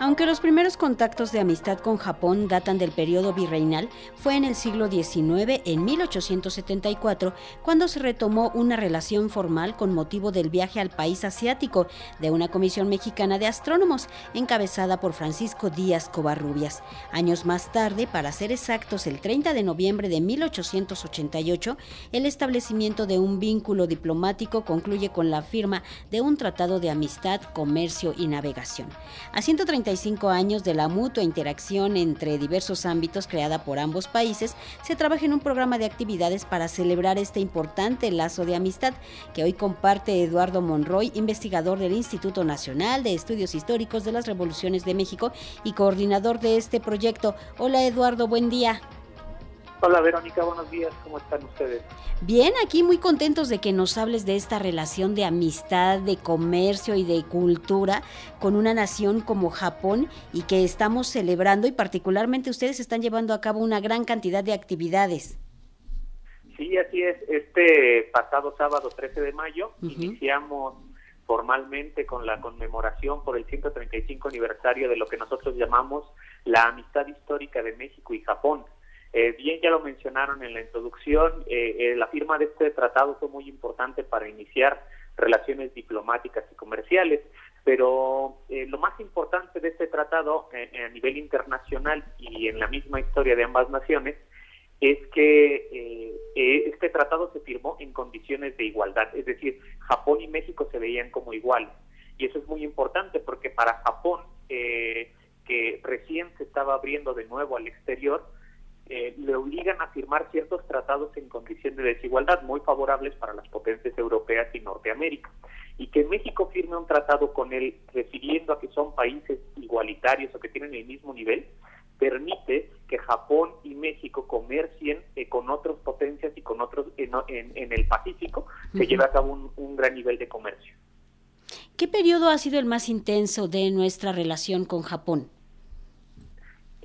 Aunque los primeros contactos de amistad con Japón datan del periodo virreinal, fue en el siglo XIX, en 1874, cuando se retomó una relación formal con motivo del viaje al país asiático de una comisión mexicana de astrónomos, encabezada por Francisco Díaz Covarrubias. Años más tarde, para ser exactos, el 30 de noviembre de 1888, el establecimiento de un vínculo diplomático concluye con la firma de un tratado de amistad, comercio y navegación. A 130 años de la mutua interacción entre diversos ámbitos creada por ambos países, se trabaja en un programa de actividades para celebrar este importante lazo de amistad que hoy comparte Eduardo Monroy, investigador del Instituto Nacional de Estudios Históricos de las Revoluciones de México y coordinador de este proyecto. Hola Eduardo, buen día. Hola Verónica, buenos días, ¿cómo están ustedes? Bien, aquí muy contentos de que nos hables de esta relación de amistad, de comercio y de cultura con una nación como Japón y que estamos celebrando y particularmente ustedes están llevando a cabo una gran cantidad de actividades. Sí, así es. Este pasado sábado 13 de mayo iniciamos formalmente con la conmemoración por el 135 aniversario de lo que nosotros llamamos la amistad histórica de México y Japón. Eh, bien, ya lo mencionaron en la introducción, eh, eh, la firma de este tratado fue muy importante para iniciar relaciones diplomáticas y comerciales, pero lo más importante de este tratado a nivel internacional y en la misma historia de ambas naciones es que este tratado se firmó en condiciones de igualdad, es decir, Japón y México se veían como iguales. Y eso es muy importante porque para Japón, que recién se estaba abriendo de nuevo al exterior, eh, le obligan a firmar ciertos tratados en condición de desigualdad muy favorables para las potencias europeas y Norteamérica. Y que México firme un tratado con él refiriendo a que son países igualitarios o que tienen el mismo nivel, permite que Japón y México comercien eh, con otras potencias y con otros en, el Pacífico, se lleva a cabo un, un gran nivel de comercio. ¿Qué periodo ha sido el más intenso de nuestra relación con Japón?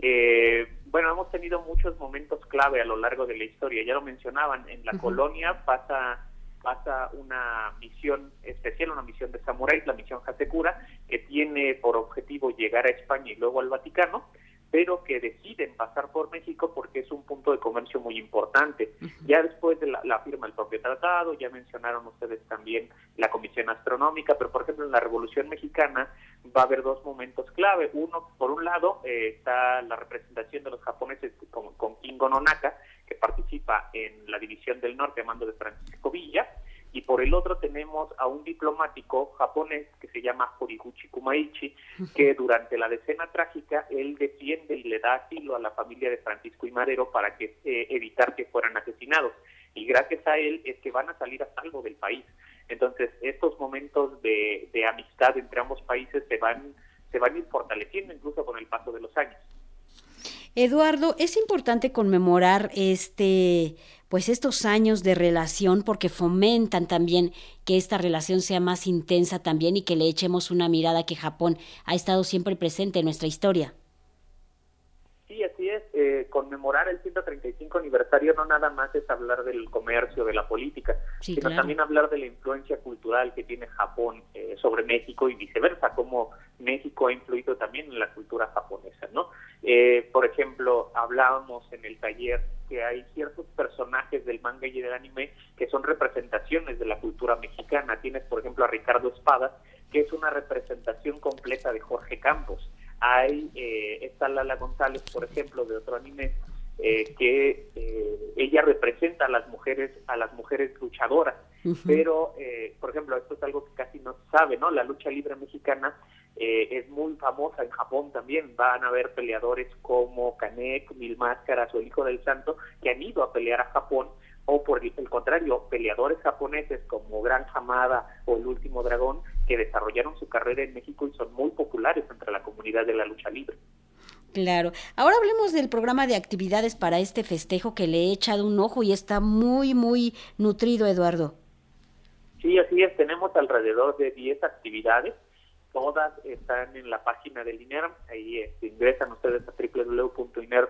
Eh, bueno, hemos tenido muchos momentos clave a lo largo de la historia. Ya lo mencionaban, en la colonia pasa pasa una misión especial, una misión de samuráis, la misión Hasekura, que tiene por objetivo llegar a España y luego al Vaticano pero que deciden pasar por México porque es un punto de comercio muy importante. Ya después de la, firma del propio tratado, ya mencionaron ustedes también la Comisión Astronómica, pero por ejemplo en la Revolución Mexicana va a haber dos momentos clave. Uno, por un lado, eh, está la representación de los japoneses con, con Kingo Nonaka, que participa en la División del Norte a mando de Francisco Villa, y por el otro tenemos a un diplomático japonés que se llama Horiguchi Kumaichi, que durante la decena trágica él defiende y le da asilo a la familia de Francisco y Madero para que eh, evitar que fueran asesinados. Y gracias a él es que van a salir a salvo del país. Entonces, estos momentos de, de amistad entre ambos países se van, se van a ir fortaleciendo incluso con el paso de los años. Eduardo, es importante conmemorar este pues estos años de relación porque fomentan también que esta relación sea más intensa también y que le echemos una mirada que Japón ha estado siempre presente en nuestra historia. Sí, así es. Eh, conmemorar el 135 aniversario no nada más es hablar del comercio, de la política, sino también hablar de la influencia cultural que tiene Japón eh, sobre México y viceversa, cómo México ha influido también en la cultura japonesa, ¿no? Eh, por ejemplo, hablábamos en el taller que hay ciertos personajes del manga y del anime que son representaciones de la cultura mexicana. Tienes, por ejemplo, a Ricardo Espadas, que es una representación completa de Jorge Campos. Hay, eh, está Lala González, por ejemplo, de otro anime, eh, que eh, ella representa a las mujeres, a las mujeres luchadoras. Pero, eh, por ejemplo, esto es algo que casi no se sabe, ¿no? La lucha libre mexicana eh, es muy famosa en Japón también. Van a haber peleadores como Kanek, Mil Máscaras o el Hijo del Santo que han ido a pelear a Japón o por el contrario, peleadores japoneses como Gran Hamada o El Último Dragón que desarrollaron su carrera en México y son muy populares entre la comunidad de la lucha libre. Claro. Ahora hablemos del programa de actividades para este festejo que le he echado un ojo y está muy, muy nutrido, Eduardo. Sí, así es. Tenemos alrededor de 10 actividades todas están en la página del INERM, ahí este, ingresan ustedes a www.iner.gov.mx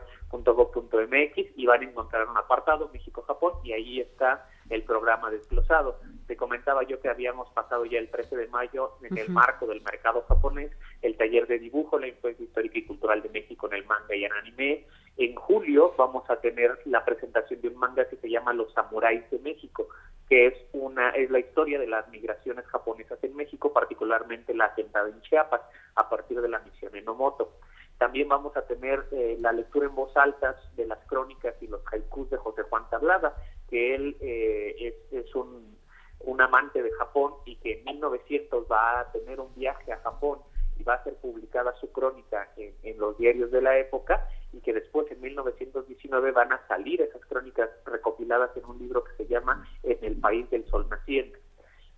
y van a encontrar un apartado México-Japón y ahí está el programa desglosado. te comentaba yo que habíamos pasado ya el 13 de mayo en el marco del mercado japonés, el taller de dibujo, la influencia histórica y cultural de México en el manga y en anime. En julio vamos a tener la presentación de un manga que se llama Los Samuráis de México, que es una es la historia de las migraciones japonesas en México, particularmente la asentada en Chiapas, a partir de la misión Enomoto. También vamos a tener eh, la lectura en voz alta de las crónicas y los haikus de José Juan Tablada, que él eh, es un un amante de Japón y que en 1900 va a tener un viaje a Japón y va a ser publicada su crónica en, los diarios de la época y que después en 1919 van a salir esas crónicas recopiladas en un libro que se llama En el país del sol naciente.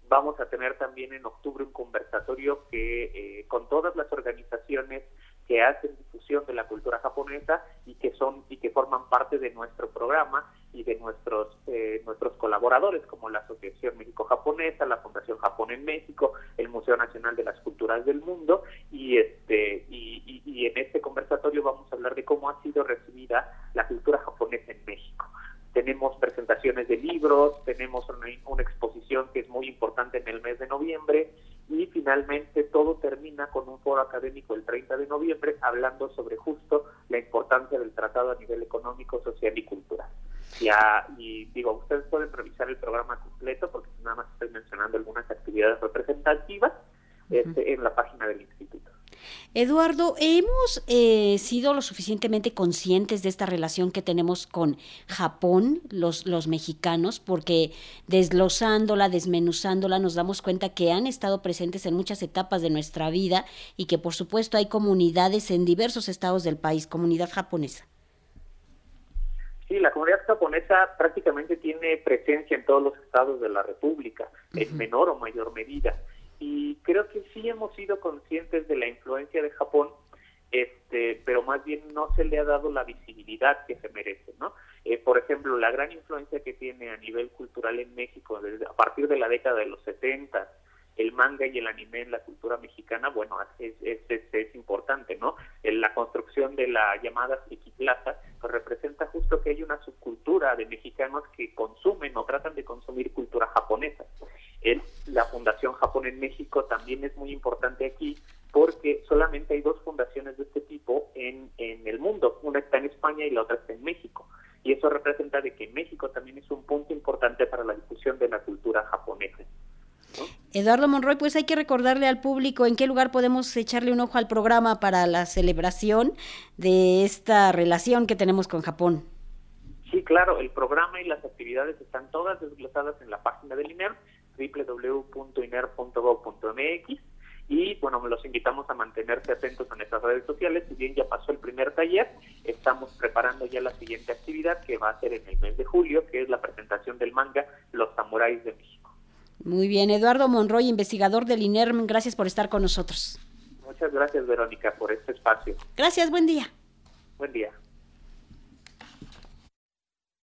Vamos a tener también en octubre un conversatorio que eh, con todas las organizaciones que hacen difusión de la cultura japonesa y que son y que forman parte de nuestro programa y de nuestros eh, nuestros colaboradores como la Asociación México Japonesa, la Fundación Japón en México, el Museo Nacional de las Culturas del Mundo y este y, y en este conversatorio vamos a hablar de cómo ha sido recibida la cultura japonesa en México tenemos presentaciones de libros, tenemos una, una, exposición que es muy importante en el mes de noviembre y finalmente todo termina con un foro académico el 30 de noviembre hablando sobre justo la importancia del tratado a nivel económico, social y cultural. Ya, y digo, ustedes pueden revisar el programa completo porque nada más estoy mencionando algunas actividades representativas este, en la página. Eduardo, ¿hemos eh, sido lo suficientemente conscientes de esta relación que tenemos con Japón, los, los mexicanos? Porque desglosándola, desmenuzándola, nos damos cuenta que han estado presentes en muchas etapas de nuestra vida y que por supuesto hay comunidades en diversos estados del país, comunidad japonesa. Sí, la comunidad japonesa prácticamente tiene presencia en todos los estados de la República, en menor o mayor medida y creo que sí hemos sido conscientes de la influencia de Japón, este, pero más bien no se le ha dado la visibilidad que se merece, ¿no? Eh, por ejemplo, la gran influencia que tiene a nivel cultural en México desde, a partir de la década de los 70, el manga y el anime en la cultura mexicana, bueno, es, es, es, importante, ¿no? La construcción de la llamada Friki Plaza, pues representa justo que hay una subcultura de mexicanos que consumen o tratan de consumir cultura japonesa la Fundación Japón en México también es muy importante aquí porque solamente hay dos fundaciones de este tipo en, en el mundo. Una está en España y la otra está en México. Y eso representa de que México también es un punto importante para la difusión de la cultura. Eduardo Monroy, pues hay que recordarle al público en qué lugar podemos echarle un ojo al programa para la celebración de esta relación que tenemos con Japón. Sí, claro, el programa y las actividades están todas desglosadas en la página del INER www.iner.gov.mx y bueno, los invitamos a mantenerse atentos a nuestras redes sociales. Si bien ya pasó el primer taller, estamos preparando ya la siguiente actividad que va a ser en el mes de julio, que es la presentación del manga Los Samuráis de México. Muy bien, Eduardo Monroy, investigador del INERM, gracias por estar con nosotros. Muchas gracias, Verónica, por este espacio. Gracias, buen día. Buen día.